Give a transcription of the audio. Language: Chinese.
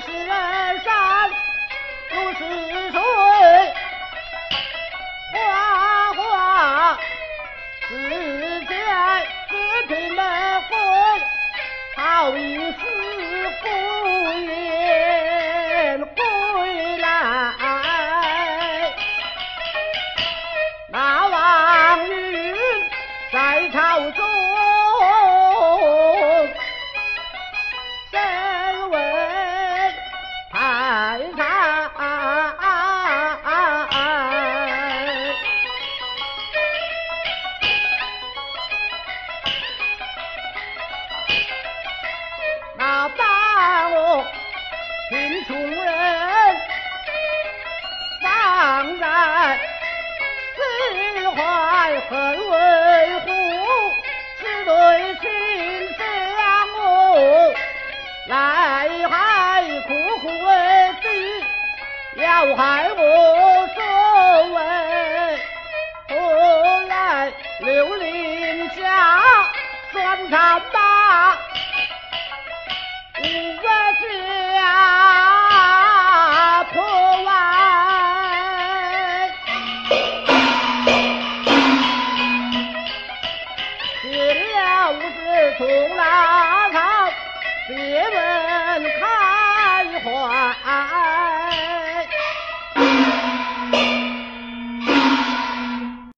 是山，不是水，花花世界，四平门红，好意思。贫穷人放在心怀恨为虎，只对亲相我来害苦苦为敌，要害我所为，何来刘林下算他大。从那看，